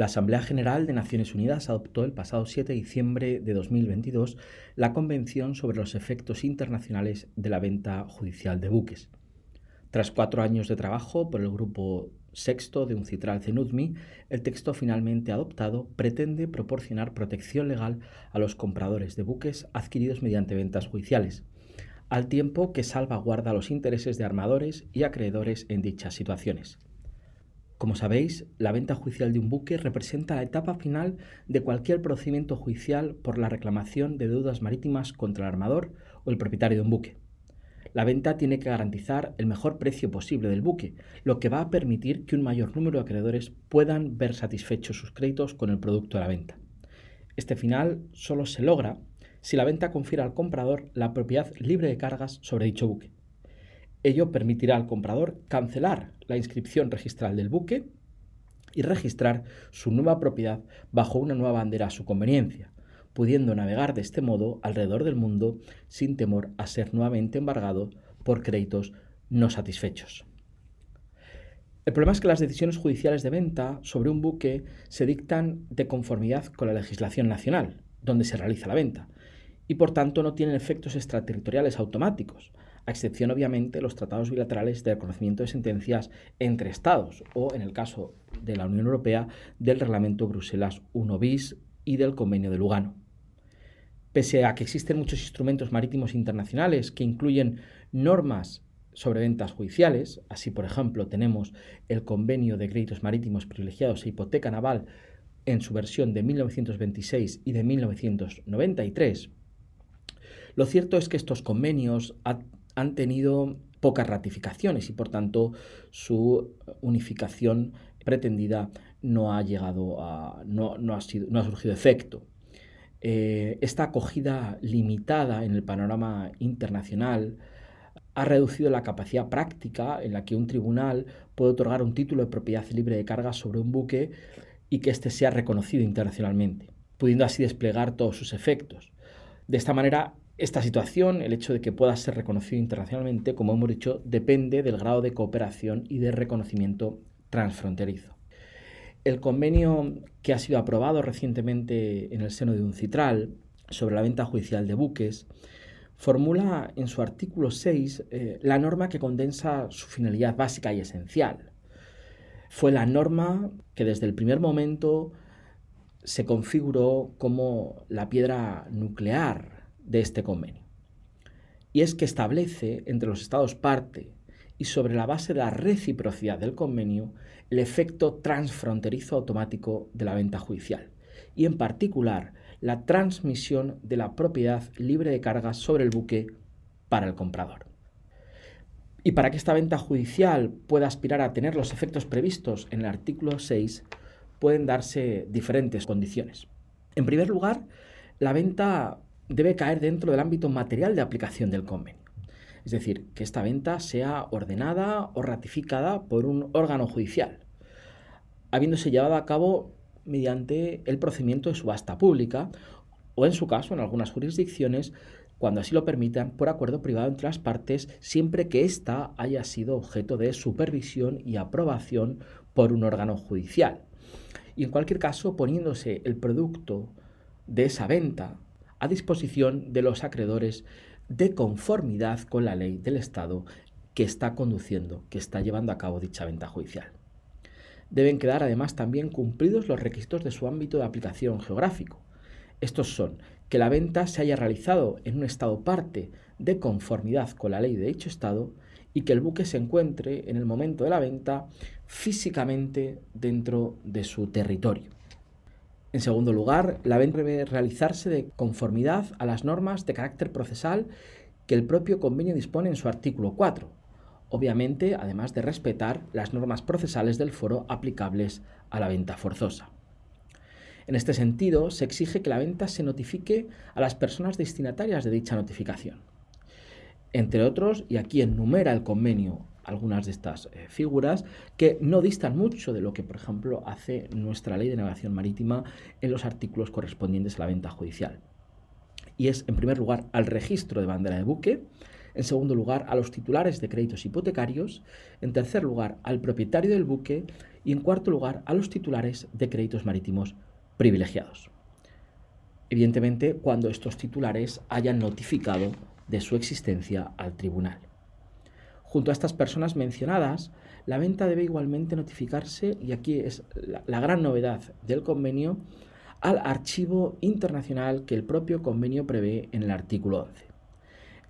La Asamblea General de Naciones Unidas adoptó el pasado 7 de diciembre de 2022 la Convención sobre los efectos internacionales de la venta judicial de buques. Tras cuatro años de trabajo por el grupo sexto de un citral CENUDMI, el texto finalmente adoptado pretende proporcionar protección legal a los compradores de buques adquiridos mediante ventas judiciales, al tiempo que salvaguarda los intereses de armadores y acreedores en dichas situaciones. Como sabéis, la venta judicial de un buque representa la etapa final de cualquier procedimiento judicial por la reclamación de deudas marítimas contra el armador o el propietario de un buque. La venta tiene que garantizar el mejor precio posible del buque, lo que va a permitir que un mayor número de acreedores puedan ver satisfechos sus créditos con el producto de la venta. Este final solo se logra si la venta confiere al comprador la propiedad libre de cargas sobre dicho buque. Ello permitirá al comprador cancelar la inscripción registral del buque y registrar su nueva propiedad bajo una nueva bandera a su conveniencia, pudiendo navegar de este modo alrededor del mundo sin temor a ser nuevamente embargado por créditos no satisfechos. El problema es que las decisiones judiciales de venta sobre un buque se dictan de conformidad con la legislación nacional, donde se realiza la venta, y por tanto no tienen efectos extraterritoriales automáticos, a excepción obviamente los tratados bilaterales de reconocimiento de sentencias entre Estados o, en el caso de la Unión Europea, del Reglamento Bruselas 1 bis y del Convenio de Lugano. Pese a que existen muchos instrumentos marítimos internacionales que incluyen normas sobre ventas judiciales, así por ejemplo tenemos el Convenio de Créditos Marítimos Privilegiados e Hipoteca Naval en su versión de 1926 y de 1993, lo cierto es que estos convenios han tenido pocas ratificaciones y por tanto su unificación pretendida no ha llegado a no, ha, sido, no ha surgido efecto. Eh, esta acogida limitada en el panorama internacional ha reducido la capacidad práctica en la que un tribunal puede otorgar un título de propiedad libre de carga sobre un buque y que éste sea reconocido internacionalmente, pudiendo así desplegar todos sus efectos. De esta manera, esta situación, el hecho de que pueda ser reconocido internacionalmente, como hemos dicho, depende del grado de cooperación y de reconocimiento transfronterizo. El convenio que ha sido aprobado recientemente en el seno de un citral sobre la venta judicial de buques formula en su artículo 6 eh, la norma que condensa su finalidad básica y esencial. Fue la norma que desde el primer momento se configuró como la piedra nuclear de este convenio. Y es que establece entre los Estados parte y sobre la base de la reciprocidad del convenio el efecto transfronterizo automático de la venta judicial y en particular la transmisión de la propiedad libre de cargas sobre el buque para el comprador. Y para que esta venta judicial pueda aspirar a tener los efectos previstos en el artículo 6, pueden darse diferentes condiciones. En primer lugar, la venta debe caer dentro del ámbito material de aplicación del convenio. Es decir, que esta venta sea ordenada o ratificada por un órgano judicial, habiéndose llevado a cabo mediante el procedimiento de subasta pública o, en su caso, en algunas jurisdicciones, cuando así lo permitan, por acuerdo privado entre las partes, siempre que ésta haya sido objeto de supervisión y aprobación por un órgano judicial. Y en cualquier caso, poniéndose el producto de esa venta a disposición de los acreedores de conformidad con la ley del Estado que está conduciendo, que está llevando a cabo dicha venta judicial. Deben quedar además también cumplidos los requisitos de su ámbito de aplicación geográfico. Estos son que la venta se haya realizado en un Estado parte de conformidad con la ley de dicho Estado y que el buque se encuentre en el momento de la venta físicamente dentro de su territorio. En segundo lugar, la venta debe realizarse de conformidad a las normas de carácter procesal que el propio convenio dispone en su artículo 4, obviamente además de respetar las normas procesales del foro aplicables a la venta forzosa. En este sentido, se exige que la venta se notifique a las personas destinatarias de dicha notificación. Entre otros, y aquí enumera el convenio algunas de estas eh, figuras que no distan mucho de lo que, por ejemplo, hace nuestra ley de navegación marítima en los artículos correspondientes a la venta judicial. Y es, en primer lugar, al registro de bandera de buque, en segundo lugar, a los titulares de créditos hipotecarios, en tercer lugar, al propietario del buque y en cuarto lugar, a los titulares de créditos marítimos privilegiados. Evidentemente, cuando estos titulares hayan notificado de su existencia al tribunal. Junto a estas personas mencionadas, la venta debe igualmente notificarse, y aquí es la, gran novedad del convenio, al archivo internacional que el propio convenio prevé en el artículo 11.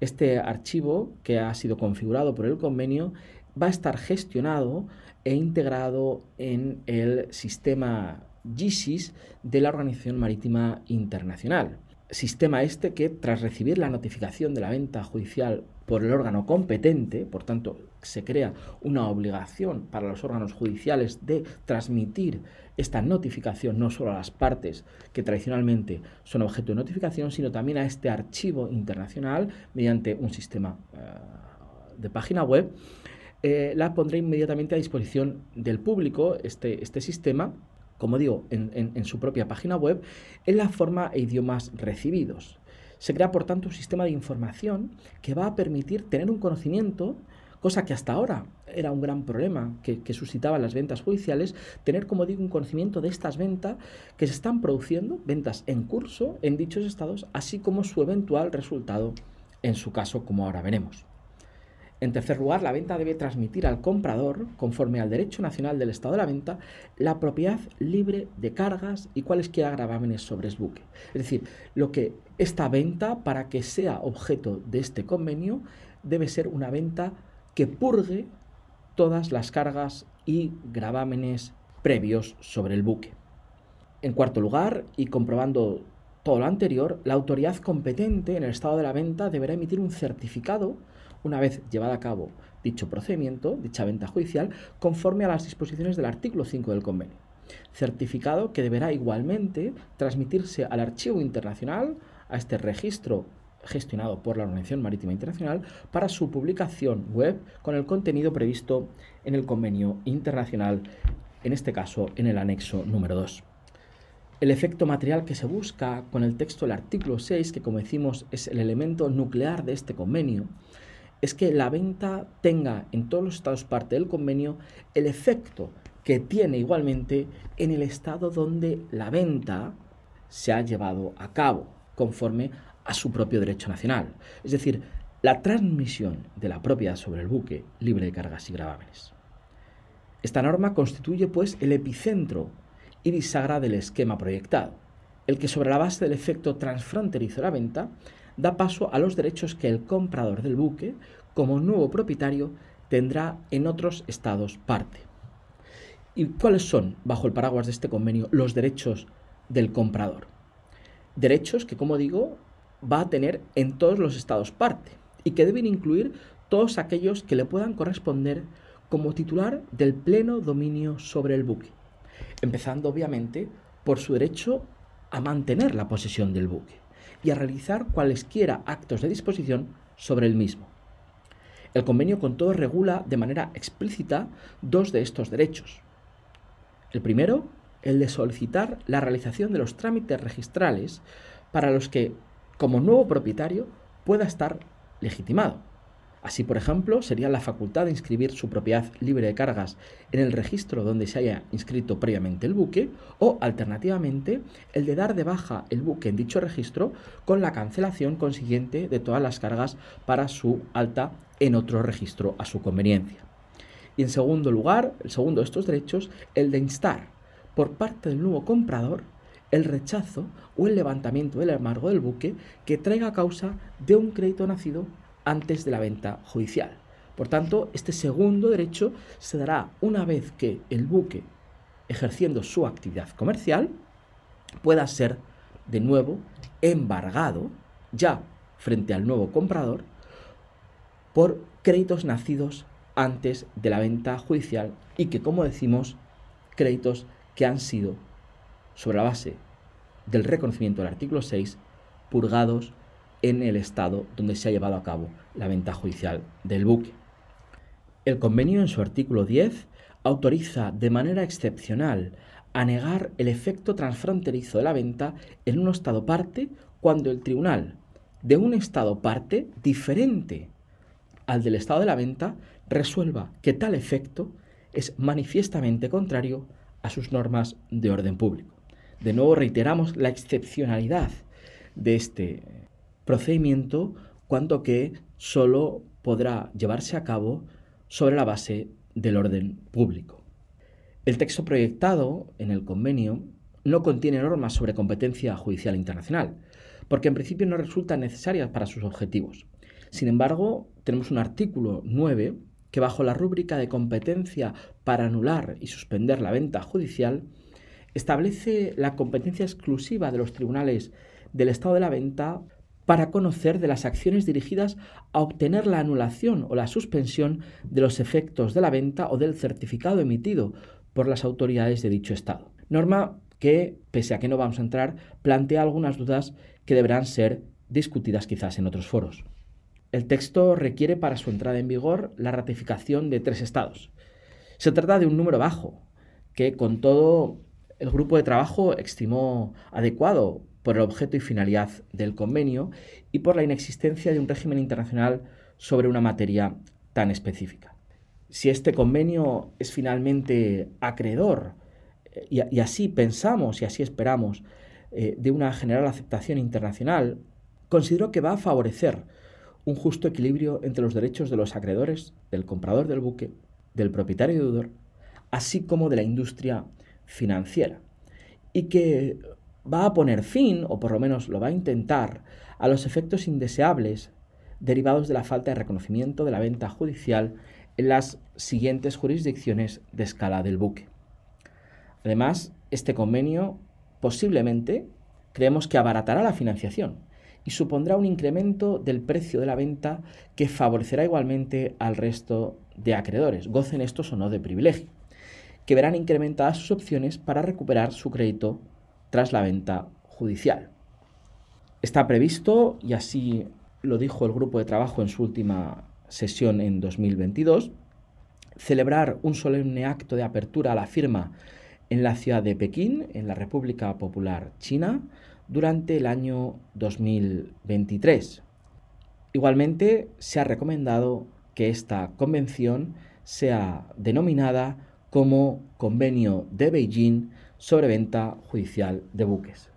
Este archivo, que ha sido configurado por el convenio, va a estar gestionado e integrado en el sistema GISIS de la Organización Marítima Internacional. Sistema este que, tras recibir la notificación de la venta judicial por el órgano competente, por tanto, se crea una obligación para los órganos judiciales de transmitir esta notificación no solo a las partes que tradicionalmente son objeto de notificación, sino también a este archivo internacional mediante un sistema eh, de página web, eh, la pondré inmediatamente a disposición del público, este, este sistema, como digo, en su propia página web, en la forma e idiomas recibidos. Se crea, por tanto, un sistema de información que va a permitir tener un conocimiento, cosa que hasta ahora era un gran problema que, suscitaban las ventas judiciales, tener, como digo, un conocimiento de estas ventas que se están produciendo, ventas en curso en dichos estados, así como su eventual resultado en su caso, como ahora veremos. En tercer lugar, la venta debe transmitir al comprador, conforme al derecho nacional del estado de la venta, la propiedad libre de cargas y cualesquiera gravámenes sobre el buque. Es decir, lo que esta venta, para que sea objeto de este convenio, debe ser una venta que purgue todas las cargas y gravámenes previos sobre el buque. En cuarto lugar, y comprobando todo lo anterior, la autoridad competente en el estado de la venta deberá emitir un certificado una vez llevada a cabo dicho procedimiento, dicha venta judicial, conforme a las disposiciones del artículo 5 del convenio. Certificado que deberá igualmente transmitirse al archivo internacional, a este registro gestionado por la Organización Marítima Internacional, para su publicación web con el contenido previsto en el convenio internacional, en este caso en el anexo número 2. El efecto material que se busca con el texto del artículo 6, que como decimos es el elemento nuclear de este convenio, es que la venta tenga en todos los estados parte del convenio el efecto que tiene igualmente en el estado donde la venta se ha llevado a cabo, conforme a su propio derecho nacional. Es decir, la transmisión de la propiedad sobre el buque libre de cargas y gravámenes. Esta norma constituye, pues, el epicentro y bisagra del esquema proyectado, el que sobre la base del efecto transfronterizo de la venta da paso a los derechos que el comprador del buque, como nuevo propietario, tendrá en otros estados parte. ¿Y cuáles son, bajo el paraguas de este convenio, los derechos del comprador? Derechos que, como digo, va a tener en todos los estados parte y que deben incluir todos aquellos que le puedan corresponder como titular del pleno dominio sobre el buque, empezando obviamente por su derecho a mantener la posesión del buque y a realizar cualesquiera actos de disposición sobre el mismo. El convenio con todo regula de manera explícita dos de estos derechos. El primero, el de solicitar la realización de los trámites registrales para los que, como nuevo propietario, pueda estar legitimado. Así, por ejemplo, sería la facultad de inscribir su propiedad libre de cargas en el registro donde se haya inscrito previamente el buque o, alternativamente, el de dar de baja el buque en dicho registro con la cancelación consiguiente de todas las cargas para su alta en otro registro a su conveniencia. Y en segundo lugar, el segundo de estos derechos, el de instar por parte del nuevo comprador el rechazo o el levantamiento del embargo del buque que traiga causa de un crédito nacido antes de la venta judicial. Por tanto, este segundo derecho se dará una vez que el buque, ejerciendo su actividad comercial, pueda ser de nuevo embargado ya frente al nuevo comprador por créditos nacidos antes de la venta judicial y que, como decimos, créditos que han sido, sobre la base del reconocimiento del artículo 6, purgados en el estado donde se ha llevado a cabo la venta judicial del buque. El convenio en su artículo 10 autoriza de manera excepcional a negar el efecto transfronterizo de la venta en un estado parte cuando el tribunal de un estado parte diferente al del estado de la venta resuelva que tal efecto es manifiestamente contrario a sus normas de orden público. De nuevo reiteramos la excepcionalidad de este procedimiento cuanto que solo podrá llevarse a cabo sobre la base del orden público. El texto proyectado en el convenio no contiene normas sobre competencia judicial internacional, porque en principio no resultan necesarias para sus objetivos. Sin embargo, tenemos un artículo 9 que bajo la rúbrica de competencia para anular y suspender la venta judicial establece la competencia exclusiva de los tribunales del estado de la venta para conocer de las acciones dirigidas a obtener la anulación o la suspensión de los efectos de la venta o del certificado emitido por las autoridades de dicho Estado. Norma que, pese a que no vamos a entrar, plantea algunas dudas que deberán ser discutidas quizás en otros foros. El texto requiere para su entrada en vigor la ratificación de tres estados. Se trata de un número bajo, que con todo el grupo de trabajo estimó adecuado por el objeto y finalidad del convenio y por la inexistencia de un régimen internacional sobre una materia tan específica. Si este convenio es finalmente acreedor, eh, y, así pensamos y así esperamos, eh, de una general aceptación internacional, considero que va a favorecer un justo equilibrio entre los derechos de los acreedores, del comprador del buque, del propietario deudor, así como de la industria financiera, y que va a poner fin, o por lo menos lo va a intentar, a los efectos indeseables derivados de la falta de reconocimiento de la venta judicial en las siguientes jurisdicciones de escala del buque. Además, este convenio posiblemente creemos que abaratará la financiación y supondrá un incremento del precio de la venta que favorecerá igualmente al resto de acreedores, gocen estos o no de privilegio, que verán incrementadas sus opciones para recuperar su crédito tras la venta judicial. Está previsto, y así lo dijo el grupo de trabajo en su última sesión en 2022, celebrar un solemne acto de apertura a la firma en la ciudad de Pekín, en la República Popular China, durante el año 2023. Igualmente, se ha recomendado que esta convención sea denominada como Convenio de Beijing sobre venta judicial de buques.